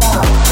love.